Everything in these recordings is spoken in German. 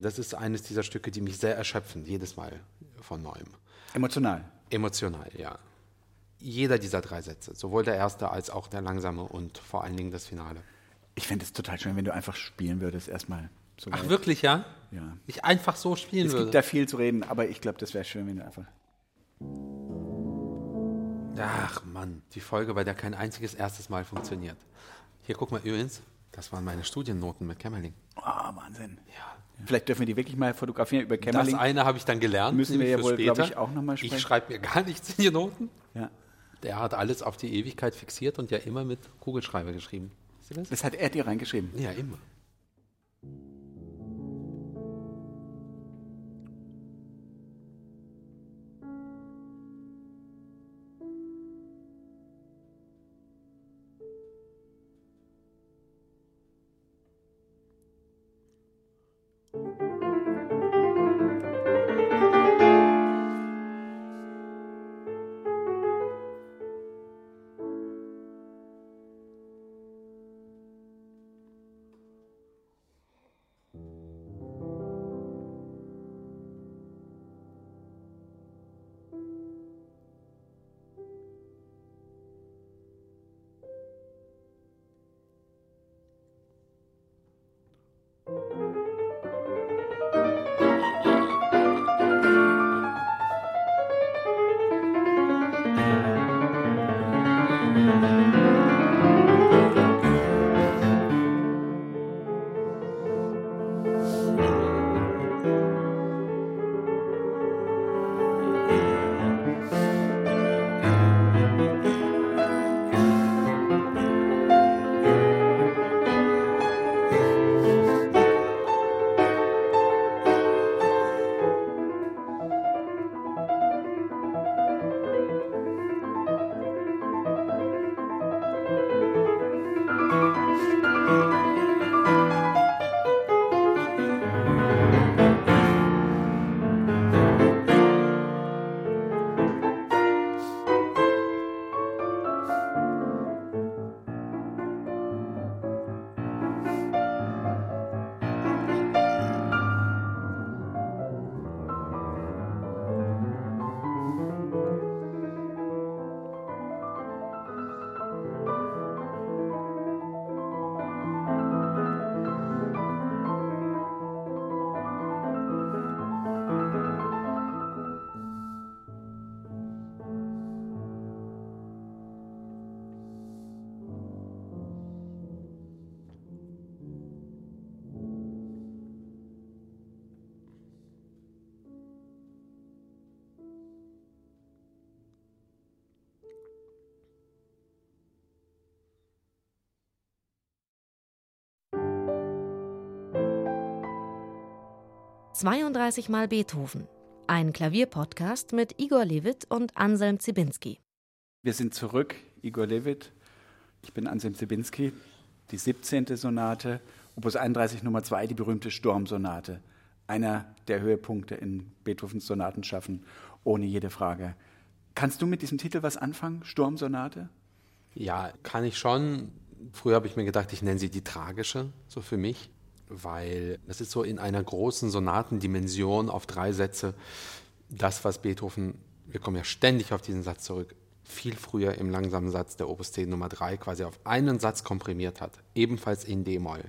Das ist eines dieser Stücke, die mich sehr erschöpfen, jedes Mal von neuem. Emotional. Emotional, ja. Jeder dieser drei Sätze, sowohl der erste als auch der langsame und vor allen Dingen das Finale. Ich fände es total schön, wenn du einfach spielen würdest, erstmal. So Ach, wirklich, ja? Ja. Ich einfach so spielen Es würde. gibt da viel zu reden, aber ich glaube, das wäre schön, wenn du einfach. Ach Mann, die Folge, bei der kein einziges erstes Mal funktioniert. Hier, guck mal übrigens, das waren meine Studiennoten mit Kämmerling. Oh, Wahnsinn. Vielleicht dürfen wir die wirklich mal fotografieren über Kämmerling. Das eine habe ich dann gelernt. Müssen wir ja wohl, später. glaub ich, auch noch mal sprechen. Ich schreibe mir gar nichts in die Noten. Ja. Der hat alles auf die Ewigkeit fixiert und ja immer mit Kugelschreiber geschrieben. Das? Das hat er dir reingeschrieben. Ja, immer. »32 mal Beethoven«, ein Klavierpodcast mit Igor Levit und Anselm Zibinski. Wir sind zurück, Igor Levit. Ich bin Anselm Zibinski. Die 17. Sonate, Opus 31 Nummer 2, die berühmte Sturmsonate. Einer der Höhepunkte in Beethovens Sonatenschaffen, ohne jede Frage. Kannst du mit diesem Titel was anfangen? Sturmsonate? Ja, kann ich schon. Früher habe ich mir gedacht, ich nenne sie die tragische, so für mich, weil das ist so in einer großen Sonatendimension auf drei Sätze das, was Beethoven, wir kommen ja ständig auf diesen Satz zurück, viel früher im langsamen Satz der Opus 10 Nummer 3 quasi auf einen Satz komprimiert hat, ebenfalls in D-Moll,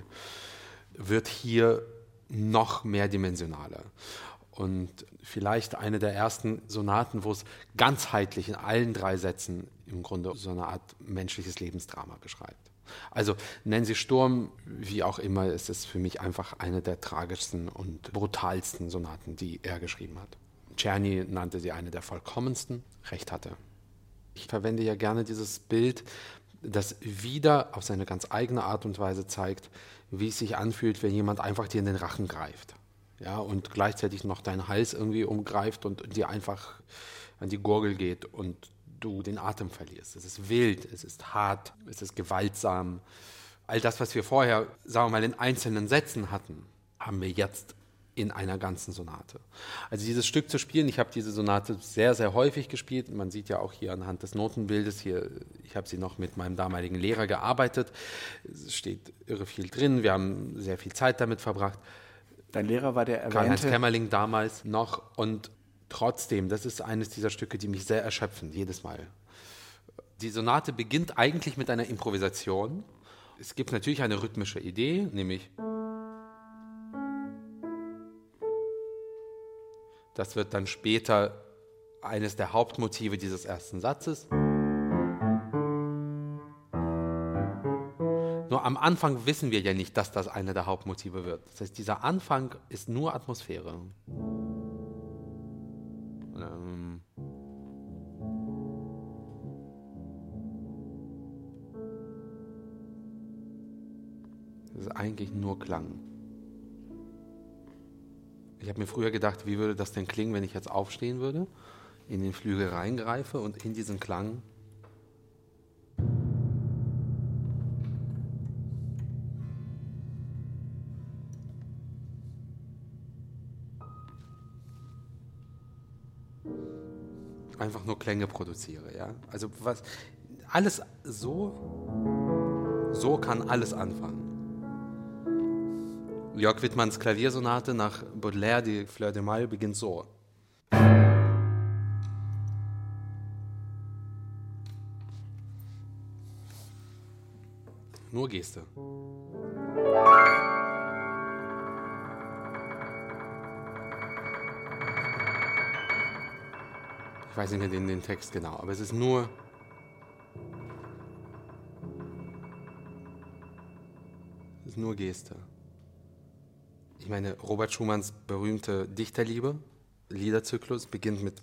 wird hier noch mehrdimensionaler. Und vielleicht eine der ersten Sonaten, wo es ganzheitlich in allen drei Sätzen im Grunde so eine Art menschliches Lebensdrama beschreibt. Also nennen Sie Sturm, wie auch immer, es ist für mich einfach eine der tragischsten und brutalsten Sonaten, die er geschrieben hat. Czerny nannte sie eine der vollkommensten, recht hatte. Ich verwende ja gerne dieses Bild, das wieder auf seine ganz eigene Art und Weise zeigt, wie es sich anfühlt, wenn jemand einfach dir in den Rachen greift. Ja, und gleichzeitig noch deinen Hals irgendwie umgreift und dir einfach an die Gurgel geht und du den Atem verlierst. Es ist wild, es ist hart, es ist gewaltsam. All das, was wir vorher, sagen wir mal, in einzelnen Sätzen hatten, haben wir jetzt in einer ganzen Sonate. Also dieses Stück zu spielen, ich habe diese Sonate sehr, sehr häufig gespielt. Man sieht ja auch hier anhand des Notenbildes hier, ich habe sie noch mit meinem damaligen Lehrer gearbeitet. Es steht irre viel drin, wir haben sehr viel Zeit damit verbracht. Dein Lehrer war der Karl-Heinz erwähnte. Kämmerling damals noch und trotzdem, das ist eines dieser Stücke, die mich sehr erschöpfen, jedes Mal. Die Sonate beginnt eigentlich mit einer Improvisation. Es gibt natürlich eine rhythmische Idee, nämlich das wird dann später eines der Hauptmotive dieses ersten Satzes. Nur am Anfang wissen wir ja nicht, dass das einer der Hauptmotive wird. Das heißt, dieser Anfang ist nur Atmosphäre. Nur Klang. Ich habe mir früher gedacht, wie würde das denn klingen, wenn ich jetzt aufstehen würde, in den Flügel reingreife und in diesen Klang einfach nur Klänge produziere, ja? Also was alles so so kann alles anfangen. Jörg Wittmanns Klaviersonate nach Baudelaire, die Fleur de Mal, beginnt so. Nur Geste. Ich weiß nicht mehr den, den Text genau, aber es ist nur. Es ist nur Geste. Ich meine, Robert Schumanns berühmte Dichterliebe, Liederzyklus, beginnt mit.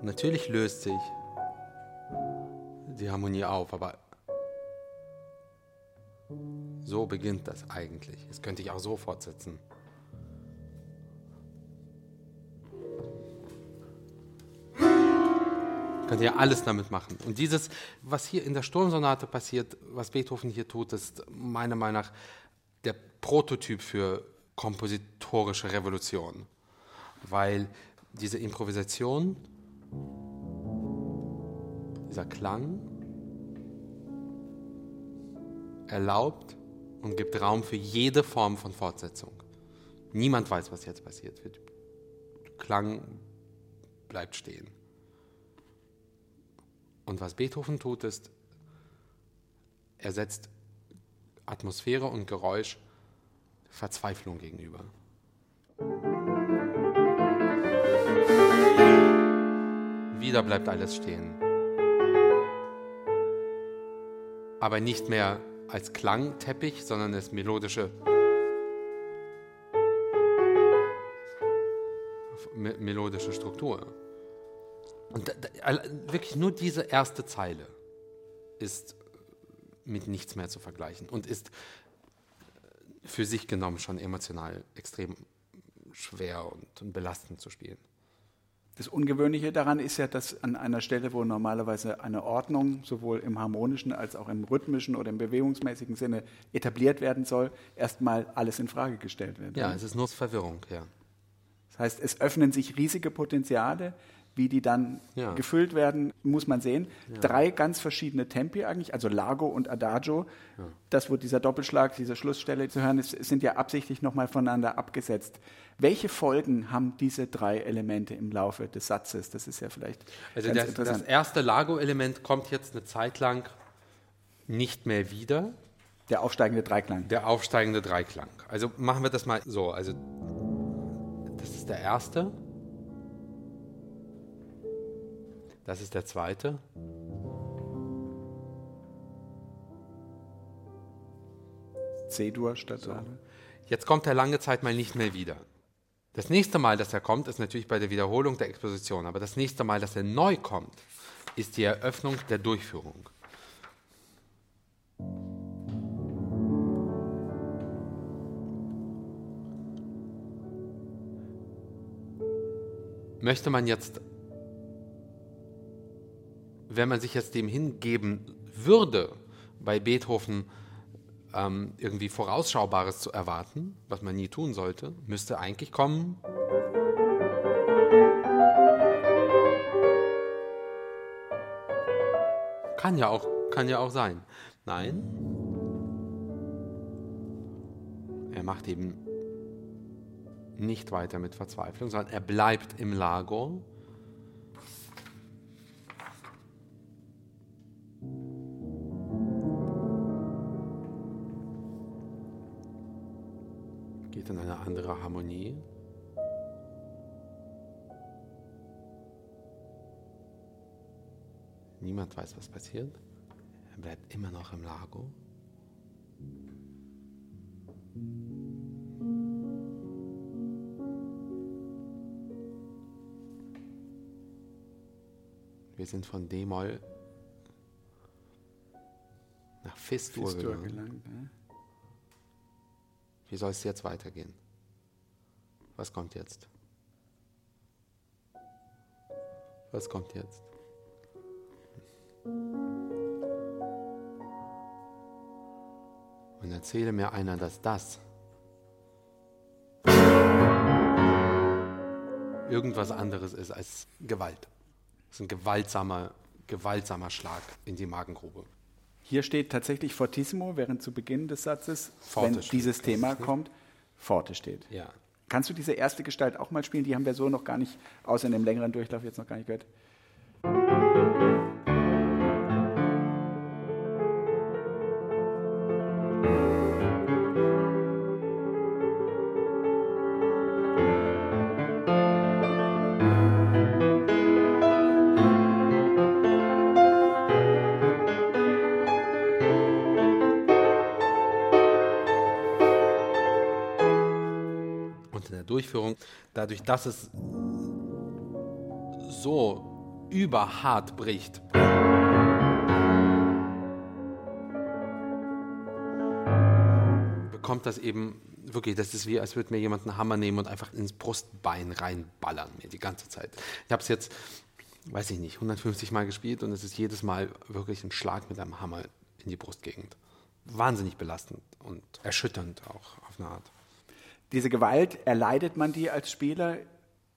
Natürlich löst sich die Harmonie auf, aber so beginnt das eigentlich. Das könnte ich auch so fortsetzen. Könnt ihr alles damit machen. Und dieses, was hier in der Sturmsonate passiert, was Beethoven hier tut, ist meiner Meinung nach der Prototyp für kompositorische Revolution. Weil diese Improvisation, dieser Klang erlaubt und gibt Raum für jede Form von Fortsetzung. Niemand weiß, was jetzt passiert. Der Klang bleibt stehen. Und was Beethoven tut, ist, er setzt Atmosphäre und Geräusch Verzweiflung gegenüber. Wieder bleibt alles stehen. Aber nicht mehr als Klangteppich, sondern als melodische melodische Struktur. Und wirklich nur diese erste Zeile ist mit nichts mehr zu vergleichen und ist für sich genommen schon emotional extrem schwer und, und belastend zu spielen. Das Ungewöhnliche daran ist ja, dass an einer Stelle, wo normalerweise eine Ordnung sowohl im harmonischen als auch im rhythmischen oder im bewegungsmäßigen Sinne etabliert werden soll, erstmal alles in Frage gestellt wird. Ja, es ist nur Verwirrung, ja. Das heißt, es öffnen sich riesige Potenziale, wie die dann ja. gefüllt werden, muss man sehen. Ja. Drei ganz verschiedene Tempi eigentlich, also Lago und Adagio. Ja. Das, wo dieser Doppelschlag, diese Schlussstelle zu hören ist, sind ja absichtlich nochmal voneinander abgesetzt. Welche Folgen haben diese drei Elemente im Laufe des Satzes? Das ist ja vielleicht also das. Das erste Lago-Element kommt jetzt eine Zeit lang nicht mehr wieder. Der aufsteigende Dreiklang. Der aufsteigende Dreiklang. Also machen wir das mal so. Also das ist der erste. Das ist der zweite. C-Dur statt so. Jetzt kommt er lange Zeit mal nicht mehr wieder. Das nächste Mal, dass er kommt, ist natürlich bei der Wiederholung der Exposition. Aber das nächste Mal, dass er neu kommt, ist die Eröffnung der Durchführung. Möchte man jetzt wenn man sich jetzt dem hingeben würde, bei Beethoven ähm, irgendwie Vorausschaubares zu erwarten, was man nie tun sollte, müsste eigentlich kommen. Kann ja auch, kann ja auch sein. Nein. Er macht eben nicht weiter mit Verzweiflung, sondern er bleibt im Lago. Geht in eine andere Harmonie. Niemand weiß, was passiert. Er bleibt immer noch im Lago. Wir sind von D-Moll nach Fis-Dur gelangt. Wie soll es jetzt weitergehen? Was kommt jetzt? Was kommt jetzt? Und erzähle mir einer, dass das irgendwas anderes ist als Gewalt. Das ist ein gewaltsamer, gewaltsamer Schlag in die Magengrube. Hier steht tatsächlich Fortissimo, während zu Beginn des Satzes, Forte wenn dieses Thema kommt, Forte steht. Ja. Kannst du diese erste Gestalt auch mal spielen? Die haben wir so noch gar nicht, außer in dem längeren Durchlauf jetzt noch gar nicht gehört. Dadurch, dass es so überhart bricht, bekommt das eben wirklich, das ist wie, als würde mir jemand einen Hammer nehmen und einfach ins Brustbein reinballern, mir die ganze Zeit. Ich habe es jetzt, weiß ich nicht, 150 Mal gespielt und es ist jedes Mal wirklich ein Schlag mit einem Hammer in die Brustgegend. Wahnsinnig belastend und erschütternd auch auf eine Art. Diese Gewalt, erleidet man die als Spieler?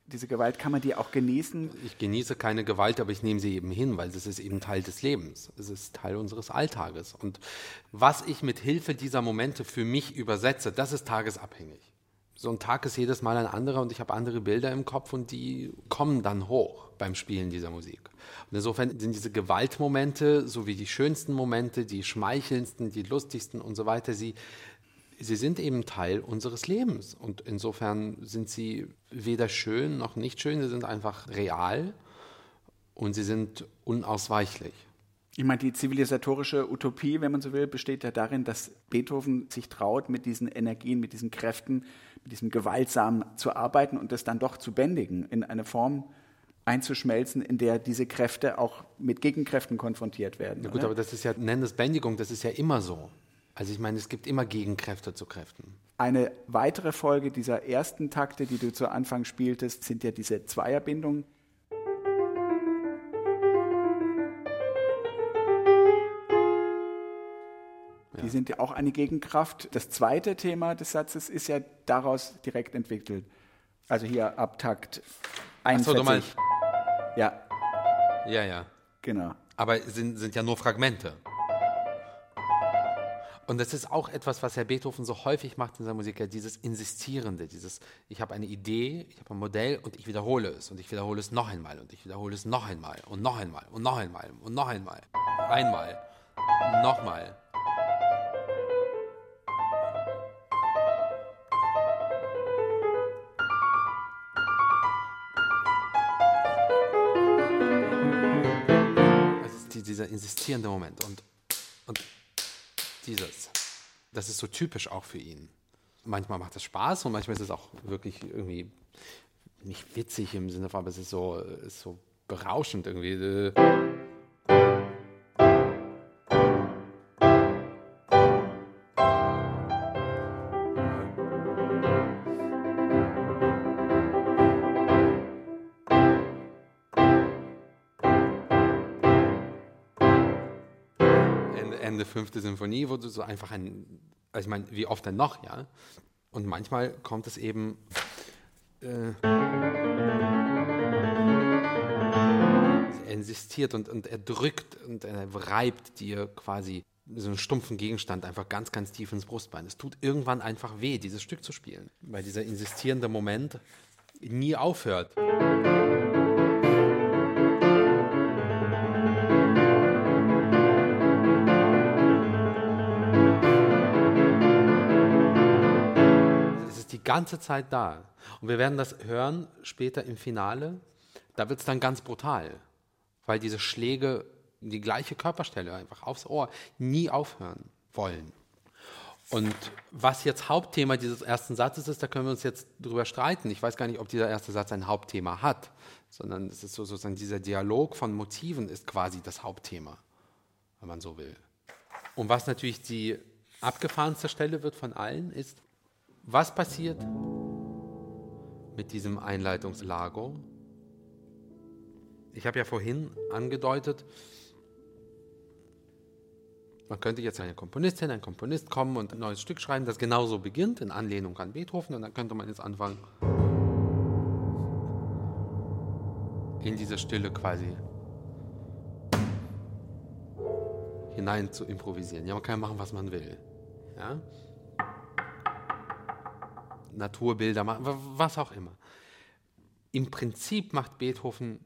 Diese Gewalt kann man die auch genießen? Ich genieße keine Gewalt, aber ich nehme sie eben hin, weil es ist eben Teil des Lebens. Es ist Teil unseres Alltages. Und was ich mit Hilfe dieser Momente für mich übersetze, das ist tagesabhängig. So ein Tag ist jedes Mal ein anderer und ich habe andere Bilder im Kopf und die kommen dann hoch beim Spielen dieser Musik. Und insofern sind diese Gewaltmomente, so wie die schönsten Momente, die schmeichelndsten, die lustigsten und so weiter, sie, sie sind eben Teil unseres Lebens. Und insofern sind sie weder schön noch nicht schön, sie sind einfach real und sie sind unausweichlich. Ich meine, die zivilisatorische Utopie, wenn man so will, besteht ja darin, dass Beethoven sich traut, mit diesen Energien, mit diesen Kräften, mit diesem Gewaltsamen zu arbeiten und das dann doch zu bändigen, in eine Form einzuschmelzen, in der diese Kräfte auch mit Gegenkräften konfrontiert werden. Ja gut, oder? aber das ist ja, nenn es Bändigung, das ist ja immer so. Also ich meine, es gibt immer Gegenkräfte zu Kräften. Eine weitere Folge dieser ersten Takte, die du zu Anfang spieltest, sind ja diese Zweierbindungen. Die sind ja auch eine Gegenkraft. Das zweite Thema des Satzes ist ja daraus direkt entwickelt. Also hier ab Takt Ach 41. so, du meinst, ja, ja, ja. genau. Aber sind, sind ja nur Fragmente. Und das ist auch etwas, was Herr Beethoven so häufig macht in seiner Musik, ja, dieses Insistierende, dieses, ich habe eine Idee, ich habe ein Modell und ich wiederhole es und ich wiederhole es noch einmal und ich wiederhole es noch einmal und noch einmal und noch einmal und noch einmal. Einmal. Nochmal. Es ist die, dieser insistierende Moment und, und dieses. Das ist so typisch auch für ihn. Manchmal macht es Spaß und manchmal ist es auch wirklich irgendwie nicht witzig im Sinne von, aber es ist so, ist so berauschend irgendwie. Ende, fünfte Symphonie, wo du so einfach ein, also ich meine, wie oft denn noch, ja? Und manchmal kommt es eben. Äh, er insistiert und, und er drückt und er reibt dir quasi so einen stumpfen Gegenstand einfach ganz, ganz tief ins Brustbein. Es tut irgendwann einfach weh, dieses Stück zu spielen, weil dieser insistierende Moment nie aufhört. Ganze Zeit da. Und wir werden das hören später im Finale. Da wird es dann ganz brutal, weil diese Schläge die gleiche Körperstelle einfach aufs Ohr nie aufhören wollen. Und was jetzt Hauptthema dieses ersten Satzes ist, da können wir uns jetzt drüber streiten. Ich weiß gar nicht, ob dieser erste Satz ein Hauptthema hat, sondern es ist so, sozusagen dieser Dialog von Motiven ist quasi das Hauptthema, wenn man so will. Und was natürlich die abgefahrenste Stelle wird von allen, ist, was passiert mit diesem Einleitungslago? Ich habe ja vorhin angedeutet, man könnte jetzt eine Komponistin, ein Komponist kommen und ein neues Stück schreiben, das genauso beginnt, in Anlehnung an Beethoven, und dann könnte man jetzt anfangen, in diese Stille quasi hinein zu improvisieren. Ja, man kann machen, was man will. Ja? Naturbilder machen, was auch immer. Im Prinzip macht Beethoven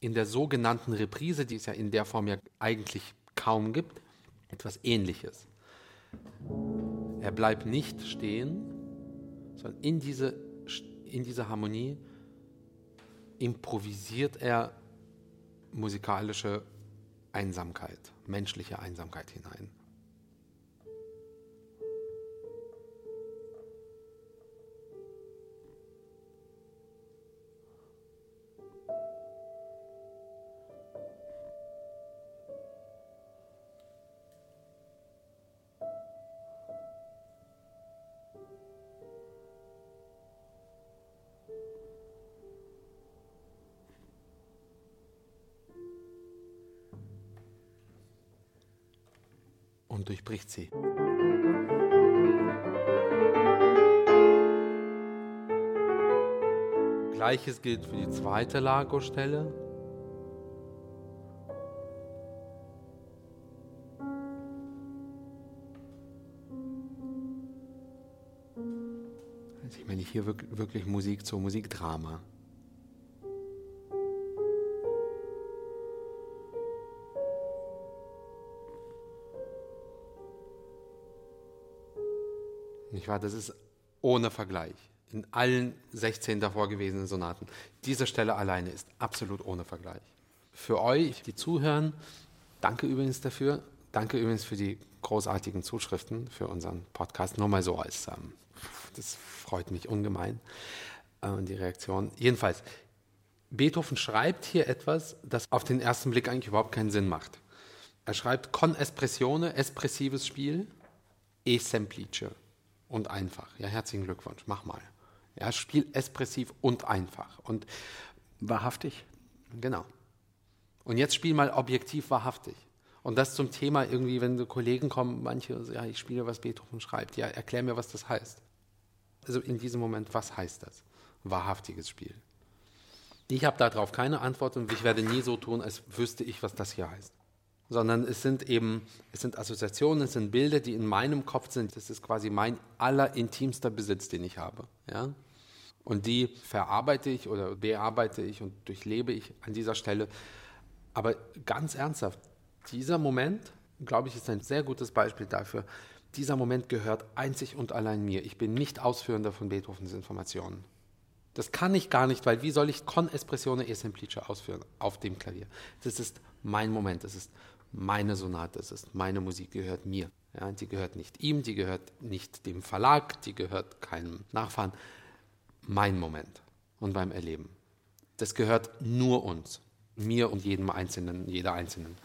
in der sogenannten Reprise, die es ja in der Form ja eigentlich kaum gibt, etwas Ähnliches. Er bleibt nicht stehen, sondern in diese, in diese Harmonie improvisiert er musikalische Einsamkeit, menschliche Einsamkeit hinein. Durchbricht sie. Gleiches gilt für die zweite Lago-Stelle. Ich meine hier wirklich Musik zur Musikdrama. Nicht wahr? Das ist ohne Vergleich. In allen 16 davor gewesenen Sonaten. Diese Stelle alleine ist absolut ohne Vergleich. Für euch, die zuhören, danke übrigens dafür. Danke übrigens für die großartigen Zuschriften für unseren Podcast. Nur mal so als, ähm, das freut mich ungemein, äh, die Reaktion. Jedenfalls, Beethoven schreibt hier etwas, das auf den ersten Blick eigentlich überhaupt keinen Sinn macht. Er schreibt con espressione, espressives Spiel, e semplice und einfach. Ja, herzlichen Glückwunsch, mach mal. Ja, spiel expressiv und einfach. Und wahrhaftig. Genau. Und jetzt spiel mal objektiv wahrhaftig. Und das zum Thema irgendwie, wenn so Kollegen kommen, manche, ja, ich spiele, was Beethoven schreibt. Ja, erklär mir, was das heißt. Also in diesem Moment, was heißt das? Wahrhaftiges Spiel. Ich habe darauf keine Antwort und ich werde nie so tun, als wüsste ich, was das hier heißt sondern es sind eben, es sind Assoziationen, es sind Bilder, die in meinem Kopf sind. Das ist quasi mein allerintimster Besitz, den ich habe. Ja? Und die verarbeite ich oder bearbeite ich und durchlebe ich an dieser Stelle. Aber ganz ernsthaft, dieser Moment, glaube ich, ist ein sehr gutes Beispiel dafür. Dieser Moment gehört einzig und allein mir. Ich bin nicht Ausführender von Beethovens Informationen. Das kann ich gar nicht, weil wie soll ich Con Espressione e Semplice ausführen auf dem Klavier? Das ist mein Moment, das ist meine Sonate, es ist meine Musik, gehört mir. Ja, die gehört nicht ihm, die gehört nicht dem Verlag, die gehört keinem Nachfahren. Mein Moment und beim Erleben. Das gehört nur uns, mir und jedem Einzelnen, jeder Einzelnen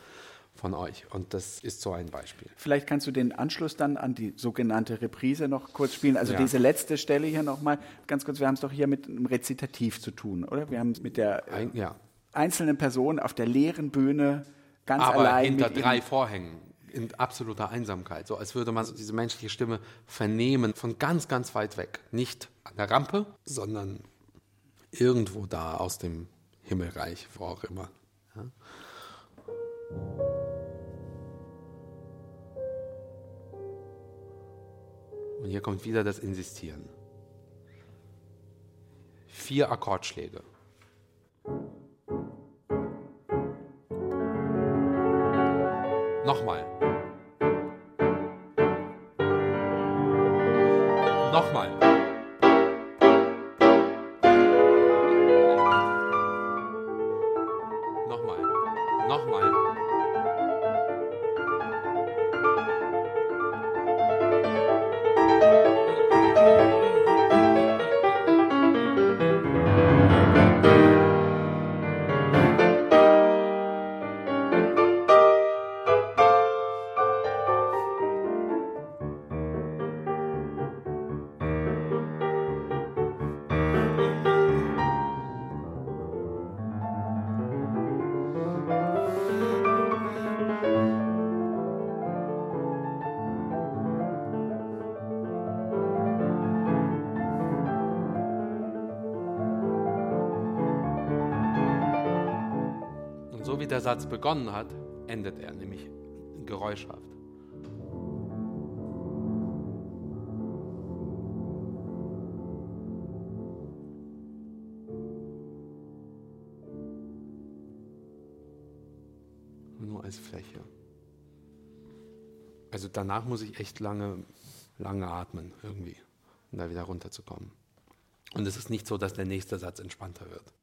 von euch. Und das ist so ein Beispiel. Vielleicht kannst du den Anschluss dann an die sogenannte Reprise noch kurz spielen. Also ja. diese letzte Stelle hier nochmal, ganz kurz, wir haben es doch hier mit einem Rezitativ zu tun, oder? Wir haben es mit der ein, ja. einzelnen Person auf der leeren Bühne ganz Aber allein. hinter drei Vorhängen, in absoluter Einsamkeit, so als würde man diese menschliche Stimme vernehmen von ganz, ganz weit weg. Nicht an der Rampe, sondern irgendwo da aus dem Himmelreich, wo auch immer. Ja? Und hier kommt wieder das Insistieren. Vier Akkordschläge. Nochmal. Nochmal. Satz begonnen hat, endet er, nämlich geräuschhaft. Nur als Fläche. Also danach muss ich echt lange, lange atmen irgendwie, um da wieder runterzukommen. Und es ist nicht so, dass der nächste Satz entspannter wird.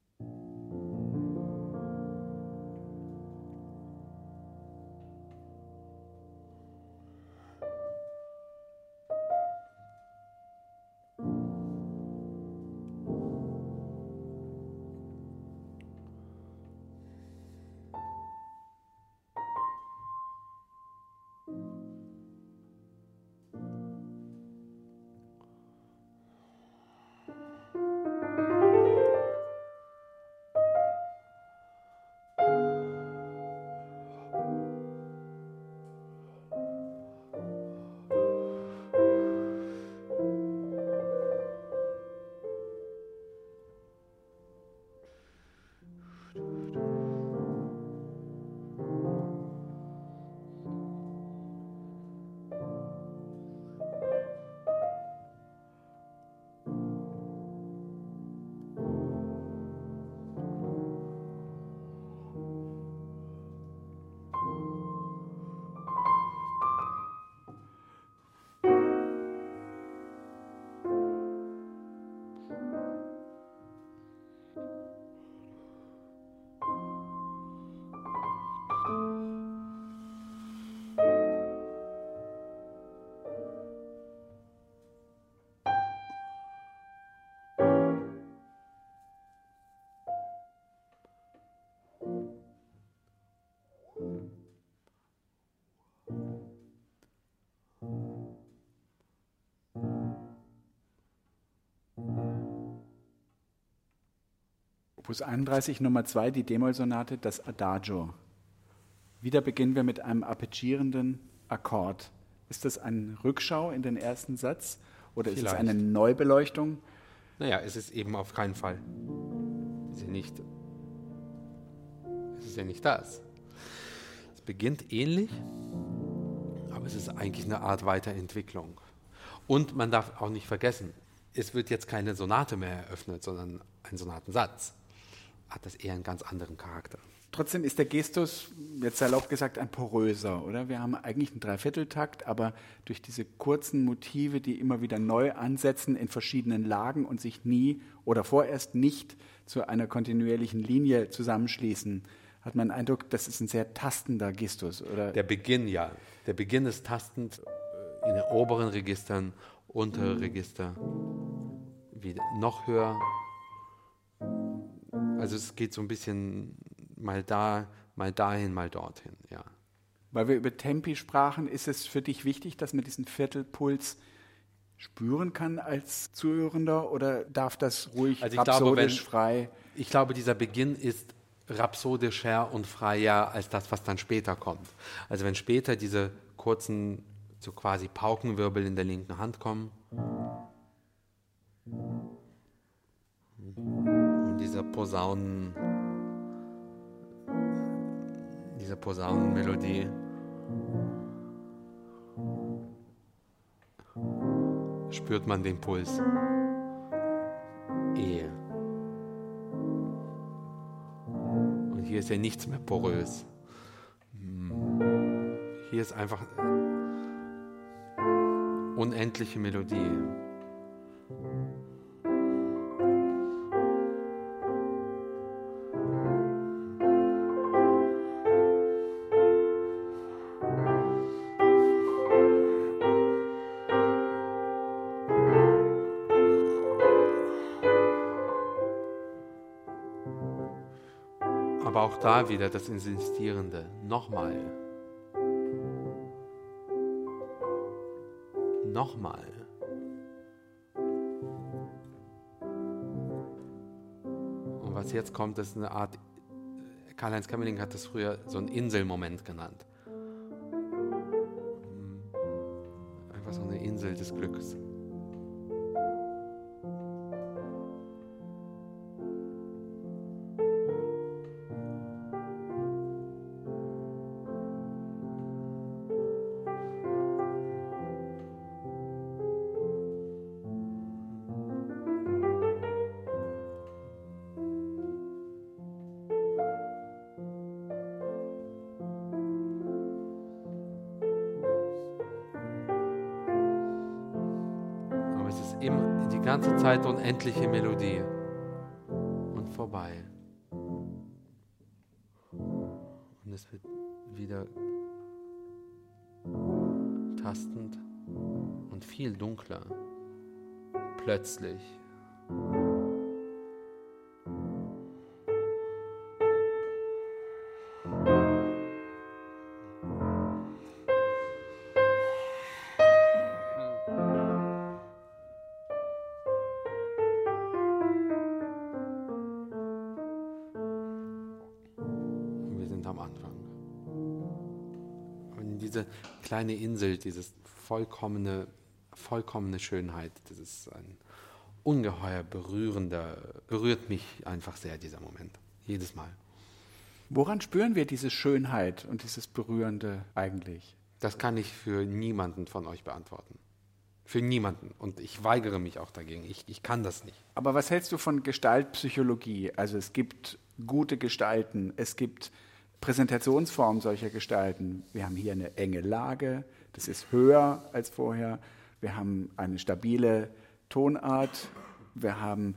Opus 31 Nummer 2, die D-Moll-Sonate, das Adagio. Wieder beginnen wir mit einem arpeggierenden Akkord. Ist das eine Rückschau in den ersten Satz oder ist es Vielleicht. eine Neubeleuchtung? Naja, es ist eben auf keinen Fall. Es ist ja nicht, es ist ja nicht das. Es beginnt ähnlich, aber es ist eigentlich eine Art Weiterentwicklung. Und man darf auch nicht vergessen, es wird jetzt keine Sonate mehr eröffnet, sondern ein Sonatensatz. Hat das eher einen ganz anderen Charakter. Trotzdem ist der Gestus, jetzt salopp gesagt, ein poröser, oder? Wir haben eigentlich einen Dreivierteltakt, aber durch diese kurzen Motive, die immer wieder neu ansetzen in verschiedenen Lagen und sich nie oder vorerst nicht zu einer kontinuierlichen Linie zusammenschließen, hat man den Eindruck, das ist ein sehr tastender Gestus, oder? Der Beginn, ja. Der Beginn ist tastend äh, in den oberen Registern, untere Register, wieder noch höher. Also es geht so ein bisschen mal da, mal dahin, mal dorthin, ja. Weil wir über Tempi sprachen, ist es für dich wichtig, dass man diesen Viertelpuls spüren kann als Zuhörender oder darf das ruhig Also ich glaube, rhapsodisch wenn- frei? Ich glaube, dieser Beginn ist rhapsodischer und freier als das, was dann später kommt. Also wenn später diese kurzen, so quasi Paukenwirbel in der linken Hand kommen, und dieser Posaunen, diese Posaunenmelodie, spürt man den Puls. Ehe. Und hier ist ja nichts mehr porös. Hm. Hier ist einfach unendliche Melodie. Da wieder das Insistierende. Nochmal. Nochmal. Und was jetzt kommt, ist eine Art, Karl-Heinz Kammerling hat das früher so einen Inselmoment genannt. Es ist immer die ganze Zeit unendliche Melodie. Und vorbei. Und es wird wieder tastend und viel dunkler. Plötzlich. Kleine Insel, dieses vollkommene, vollkommene Schönheit, das ist ein ungeheuer berührender, berührt mich einfach sehr, dieser Moment. Jedes Mal. Woran spüren wir diese Schönheit und dieses Berührende eigentlich? Das kann ich für niemanden von euch beantworten. Für niemanden. Und ich weigere mich auch dagegen. Ich, ich kann das nicht. Aber was hältst du von Gestaltpsychologie? Also es gibt gute Gestalten, es gibt Präsentationsformen solcher Gestalten. Wir haben hier eine enge Lage, das ist höher als vorher. Wir haben eine stabile Tonart, wir haben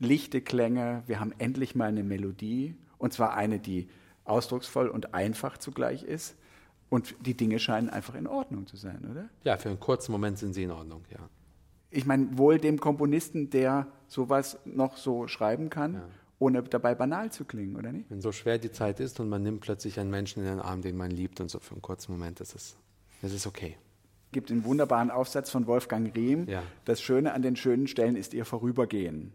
lichte Klänge, wir haben endlich mal eine Melodie. Und zwar eine, die ausdrucksvoll und einfach zugleich ist. Und die Dinge scheinen einfach in Ordnung zu sein, oder? Ja, für einen kurzen Moment sind sie in Ordnung, ja. Ich meine, wohl dem Komponisten, der sowas noch so schreiben kann, Ja. Ohne dabei banal zu klingen, oder nicht? Wenn so schwer die Zeit ist und man nimmt plötzlich einen Menschen in den Arm, den man liebt und so für einen kurzen Moment, das ist, das ist okay. gibt einen wunderbaren Aufsatz von Wolfgang Riem. Ja. Das Schöne an den schönen Stellen ist ihr Vorübergehen.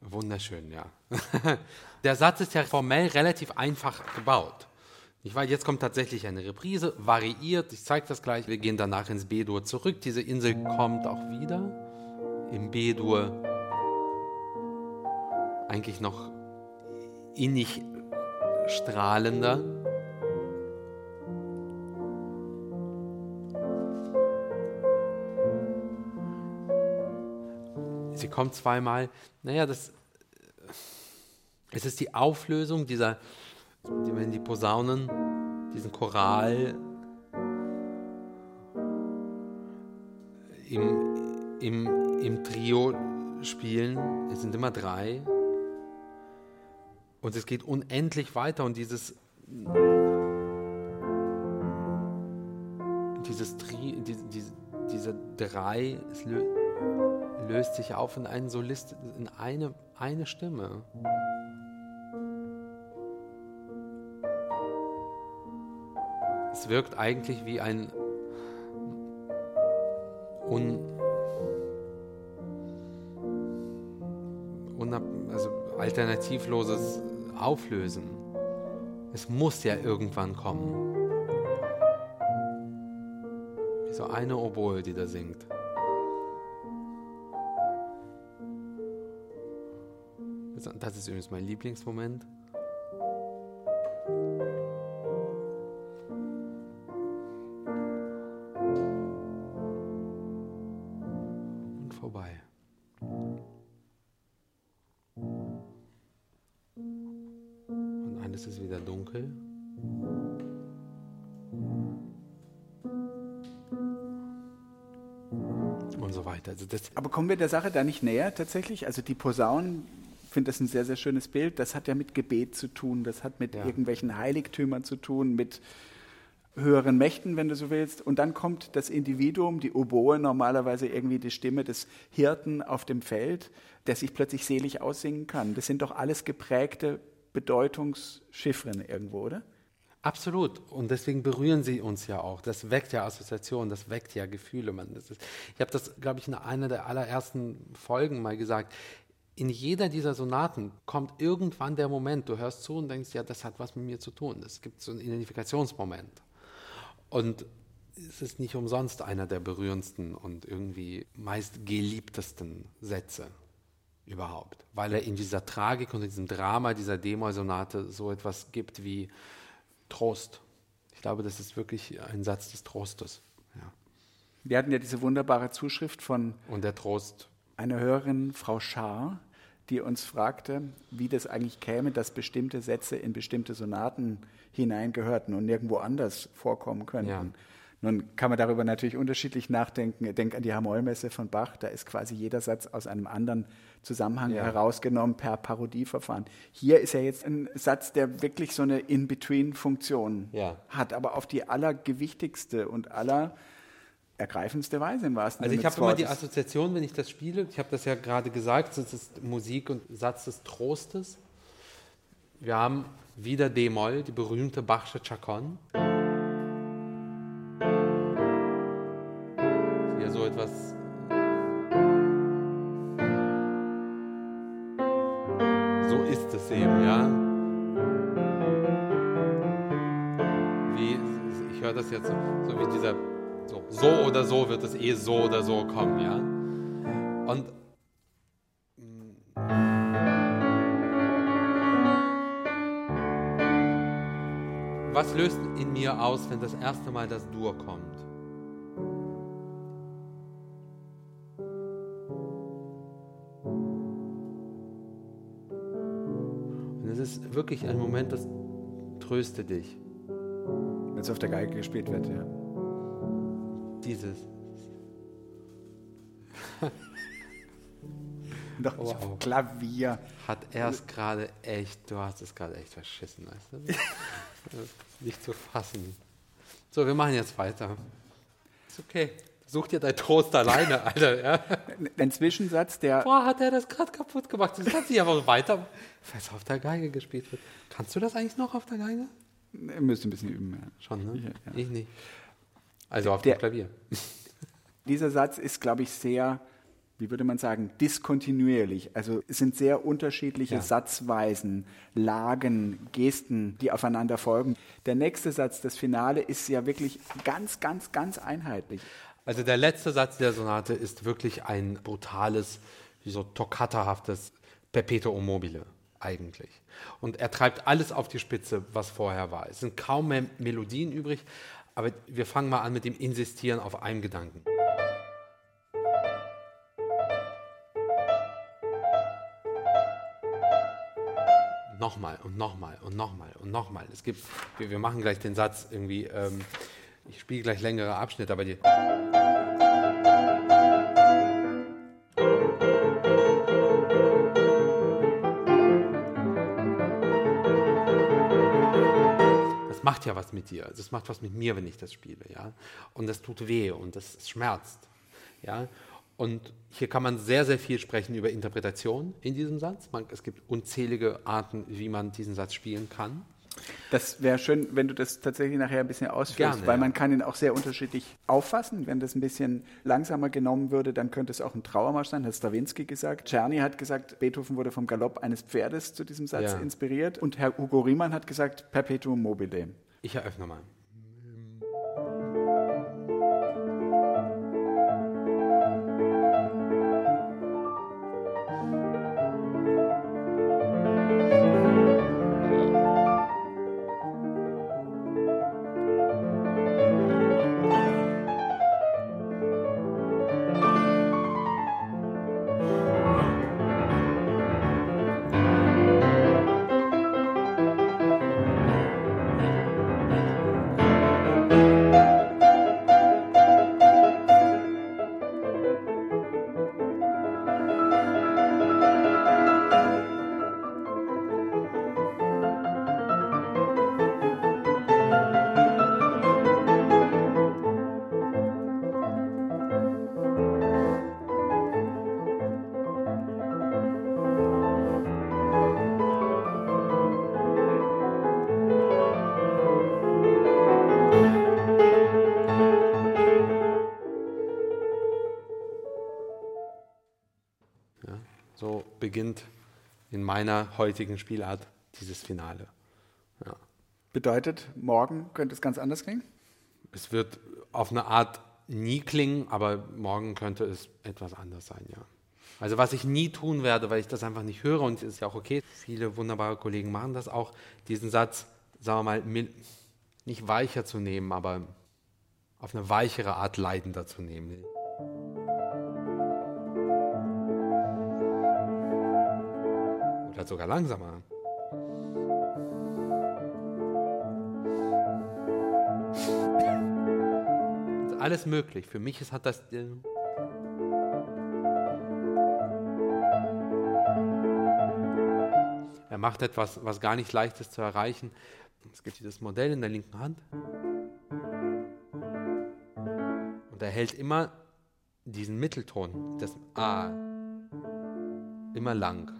Wunderschön, ja. Der Satz ist ja formell relativ einfach gebaut. Ich weiß, jetzt kommt tatsächlich eine Reprise, variiert, ich zeige das gleich. Wir gehen danach ins B-Dur zurück. Diese Insel kommt auch wieder. Im B-Dur eigentlich noch innig strahlender. Sie kommt zweimal. Naja, das, es ist die Auflösung dieser, die, wenn die Posaunen diesen Choral im, im, im Trio spielen. Es sind immer drei. Und es geht unendlich weiter und dieses dieses Tri, die, die, diese drei, lö, löst sich auf in einen Solist, in eine, eine Stimme. Es wirkt eigentlich wie ein un, alternativloses Auflösen. Es muss ja irgendwann kommen. Wie so eine Oboe, die da singt. Das ist übrigens mein Lieblingsmoment. Das Aber kommen wir der Sache da nicht näher tatsächlich? Also die Posaunen, ich finde das ein sehr, sehr schönes Bild. Das hat ja mit Gebet zu tun, das hat mit Ja. irgendwelchen Heiligtümern zu tun, mit höheren Mächten, wenn du so willst. Und dann kommt das Individuum, die Oboe, normalerweise irgendwie die Stimme des Hirten auf dem Feld, der sich plötzlich selig aussingen kann. Das sind doch alles geprägte Bedeutungschiffren irgendwo, oder? Absolut. Und deswegen berühren sie uns ja auch. Das weckt ja Assoziationen, das weckt ja Gefühle. Man, ist, ich habe das, glaube ich, in einer der allerersten Folgen mal gesagt. In jeder dieser Sonaten kommt irgendwann der Moment, du hörst zu und denkst, ja, das hat was mit mir zu tun. Es gibt so einen Identifikationsmoment. Und es ist nicht umsonst einer der berührendsten und irgendwie meist geliebtesten Sätze überhaupt, weil er in dieser Tragik und in diesem Drama dieser D-Moll-Sonate so etwas gibt wie Trost. Ich glaube, das ist wirklich ein Satz des Trostes. Ja. Wir hatten ja diese wunderbare Zuschrift von Und der Trost, einer Hörerin, Frau Schaar, die uns fragte, wie das eigentlich käme, dass bestimmte Sätze in bestimmte Sonaten hineingehörten und nirgendwo anders vorkommen könnten. Ja. Nun kann man darüber natürlich unterschiedlich nachdenken. Denk an die Hamollmesse von Bach, da ist quasi jeder Satz aus einem anderen Zusammenhang Ja. herausgenommen per Parodieverfahren. Hier ist ja jetzt ein Satz, der wirklich so eine In-Between-Funktion Ja. hat, aber auf die allergewichtigste und aller ergreifendste Weise im wahrsten Also ich Sinne habe des immer die. Assoziation, wenn ich das spiele, ich habe das ja gerade gesagt, das ist Musik und Satz des Trostes. Wir haben wieder D-Moll, die berühmte Bachsche Chacon. Tröste dich. Wenn es auf der Geige gespielt wird, ja. Dieses. Doch, Wow. Klavier. hat er es gerade echt, du hast es gerade echt verschissen, weißt du? Nicht zu fassen. So, wir machen jetzt weiter. Ist okay. Such dir dein Trost alleine, Alter. Ja? Ein Zwischensatz, der Boah, hat er das gerade kaputt gemacht. Das kann sich aber weiter, weil es auf der Geige gespielt wird. Kannst du das eigentlich noch auf der Geige? Ihr müsst ein bisschen üben. Ja. Schon, ne? Ja. Ich nicht. Also auf Der- dem Klavier. Dieser Satz ist, glaube ich, sehr, wie würde man sagen, diskontinuierlich. Also es sind sehr unterschiedliche Ja. Satzweisen, Lagen, Gesten, die aufeinander folgen. Der nächste Satz, das Finale, ist ja wirklich ganz, ganz, ganz einheitlich. Also der letzte Satz der Sonate ist wirklich ein brutales, wie so toccatahaftes Perpetuum mobile eigentlich. Und er treibt alles auf die Spitze, was vorher war. Es sind kaum mehr Melodien übrig, aber wir fangen mal an mit dem Insistieren auf einem Gedanken. Nochmal und nochmal und nochmal und nochmal. Es gibt, wir, wir machen gleich den Satz irgendwie, ähm, ich spiele gleich längere Abschnitte, aber die. Das macht ja was mit dir. Das macht was mit mir, wenn ich das spiele, ja. Und das tut weh und das schmerzt, ja. Und hier kann man sehr, sehr viel sprechen über Interpretation in diesem Satz. Man, es gibt unzählige Arten, wie man diesen Satz spielen kann. Das wäre schön, wenn du das tatsächlich nachher ein bisschen ausführst, Gerne, weil ja. man kann ihn auch sehr unterschiedlich auffassen. Wenn das ein bisschen langsamer genommen würde, dann könnte es auch ein Trauermarsch sein, hat Stravinsky gesagt. Czerny hat gesagt, Beethoven wurde vom Galopp eines Pferdes zu diesem Satz Ja. inspiriert. Und Herr Hugo Riemann hat gesagt, Perpetuum mobile. Ich eröffne mal. Ja, so beginnt in meiner heutigen Spielart dieses Finale. Ja. Bedeutet, morgen könnte es ganz anders klingen? Es wird auf eine Art nie klingen, aber morgen könnte es etwas anders sein, ja. Also was ich nie tun werde, weil ich das einfach nicht höre und es ist ja auch okay, viele wunderbare Kollegen machen das auch, diesen Satz, sagen wir mal, nicht weicher zu nehmen, aber auf eine weichere Art leidender zu nehmen. Oder sogar langsamer. alles möglich. Für mich ist, hat das. Äh er macht etwas, was gar nicht leicht ist zu erreichen. Es gibt dieses Modell in der linken Hand. Und er hält immer diesen Mittelton, das A, immer lang.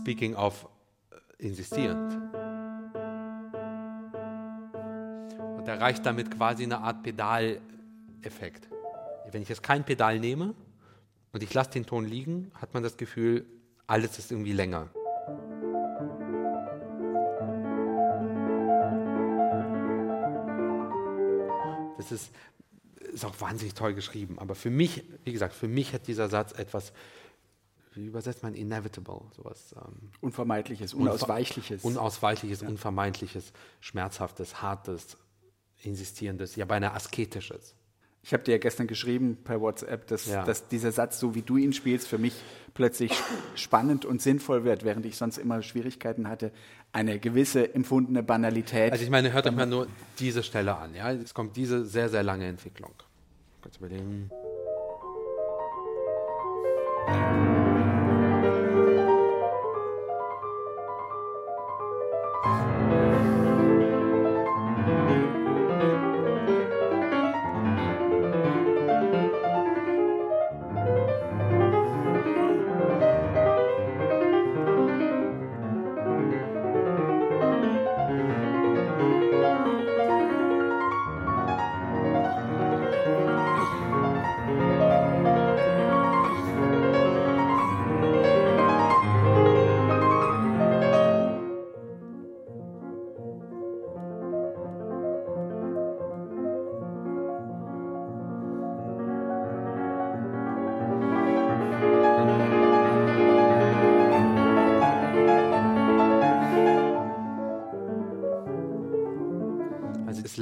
Speaking of äh, insistierend. Und erreicht damit quasi eine Art Pedaleffekt. Wenn ich jetzt kein Pedal nehme und ich lasse den Ton liegen, hat man das Gefühl, alles ist irgendwie länger. Das ist, ist auch wahnsinnig toll geschrieben. Aber für mich, wie gesagt, für mich hat dieser Satz etwas, wie übersetzt man inevitable, sowas. Ähm, Unvermeidliches, Unausweichliches. Unausweichliches, ja. Unvermeidliches, Schmerzhaftes, Hartes, Insistierendes, ja beinahe Asketisches. Ich habe dir ja gestern geschrieben per WhatsApp, dass, ja. dass, dieser Satz, so wie du ihn spielst, für mich plötzlich spannend und sinnvoll wird, während ich sonst immer Schwierigkeiten hatte, eine gewisse empfundene Banalität. Also ich meine, hört euch mal nur diese Stelle an. Ja? Es kommt diese sehr, sehr lange Entwicklung. Kurz überlegen.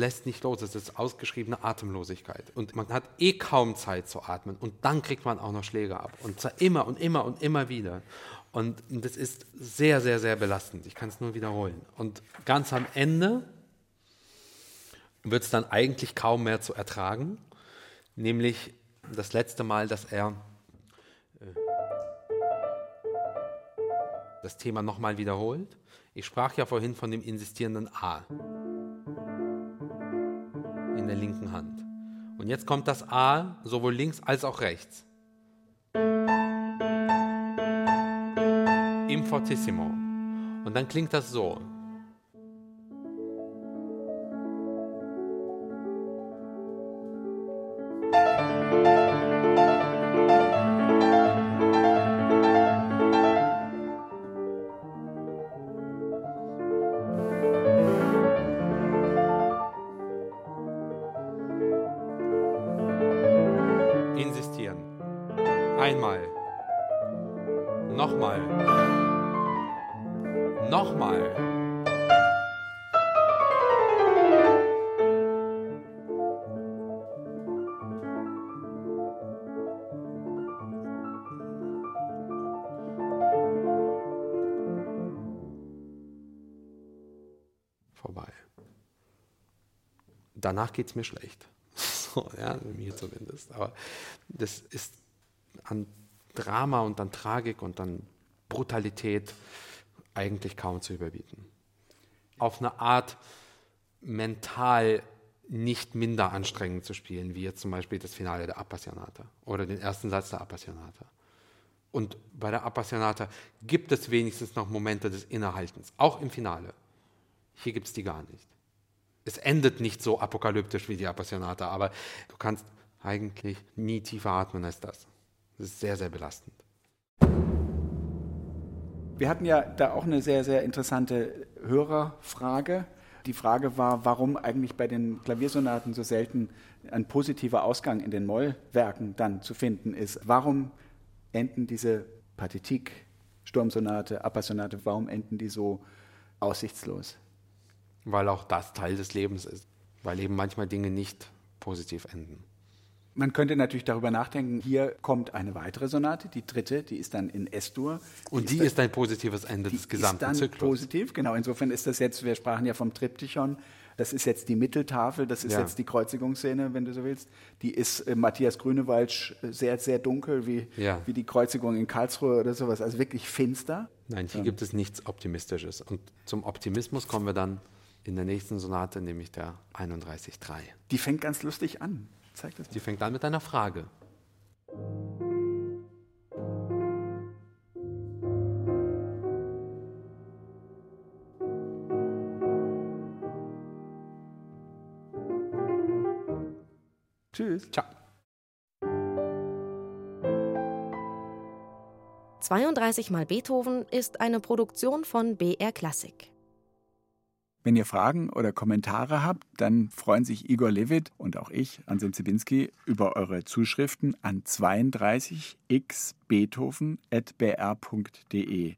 Lässt nicht los. Es ist ausgeschriebene Atemlosigkeit. Und man hat eh kaum Zeit zu atmen. Und dann kriegt man auch noch Schläge ab. Und zwar immer und immer und immer wieder. Und das ist sehr, sehr, sehr belastend. Ich kann es nur wiederholen. Und ganz am Ende wird es dann eigentlich kaum mehr zu ertragen. Nämlich das letzte Mal, dass er äh, das Thema nochmal wiederholt. Ich sprach ja vorhin von dem insistierenden A der linken Hand. Und jetzt kommt das A sowohl links als auch rechts. Im Fortissimo. Und dann klingt das so. Danach geht es mir schlecht. So, ja, mir zumindest. Aber das ist an Drama und an Tragik und an Brutalität eigentlich kaum zu überbieten. Auf eine Art mental nicht minder anstrengend zu spielen, wie jetzt zum Beispiel das Finale der Appassionata oder den ersten Satz der Appassionata. Und bei der Appassionata gibt es wenigstens noch Momente des Innehaltens, auch im Finale. Hier gibt es die gar nicht es endet nicht so apokalyptisch wie die Appassionata, aber du kannst eigentlich nie tiefer atmen als das. Das ist sehr, sehr belastend. Wir hatten ja da auch eine sehr, sehr interessante Hörerfrage. Die Frage war, warum eigentlich bei den Klaviersonaten so selten ein positiver Ausgang in den Mollwerken dann zu finden ist. Warum enden diese Partitik, Sturmsonate, Appasonate, warum enden die so aussichtslos? Weil auch das Teil des Lebens ist. Weil eben manchmal Dinge nicht positiv enden. Man könnte natürlich darüber nachdenken, hier kommt eine weitere Sonate, die dritte, die ist dann in S-Dur. Und die, die ist, ein positives Ende des gesamten ist dann Zyklus. positiv, genau. Insofern ist das jetzt, wir sprachen ja vom Triptychon, das ist jetzt die Mitteltafel, das ist ja. jetzt die Kreuzigungsszene, wenn du so willst. Die ist äh, Matthias Grünewald sehr, sehr dunkel, wie, ja. wie die Kreuzigung in Karlsruhe oder sowas, also wirklich finster. Nein, hier ähm. gibt es nichts Optimistisches. Und zum Optimismus kommen wir dann in der nächsten Sonate, nämlich der 31.3. Die fängt ganz lustig an. Zeig das. Die fängt an mit einer Frage. Tschüss. Ciao. 32 mal Beethoven ist eine Produktion von BR Klassik. Wenn ihr Fragen oder Kommentare habt, dann freuen sich Igor Levit und auch ich, Anselm Zibinski, über eure Zuschriften an 32xbeethoven.br.de.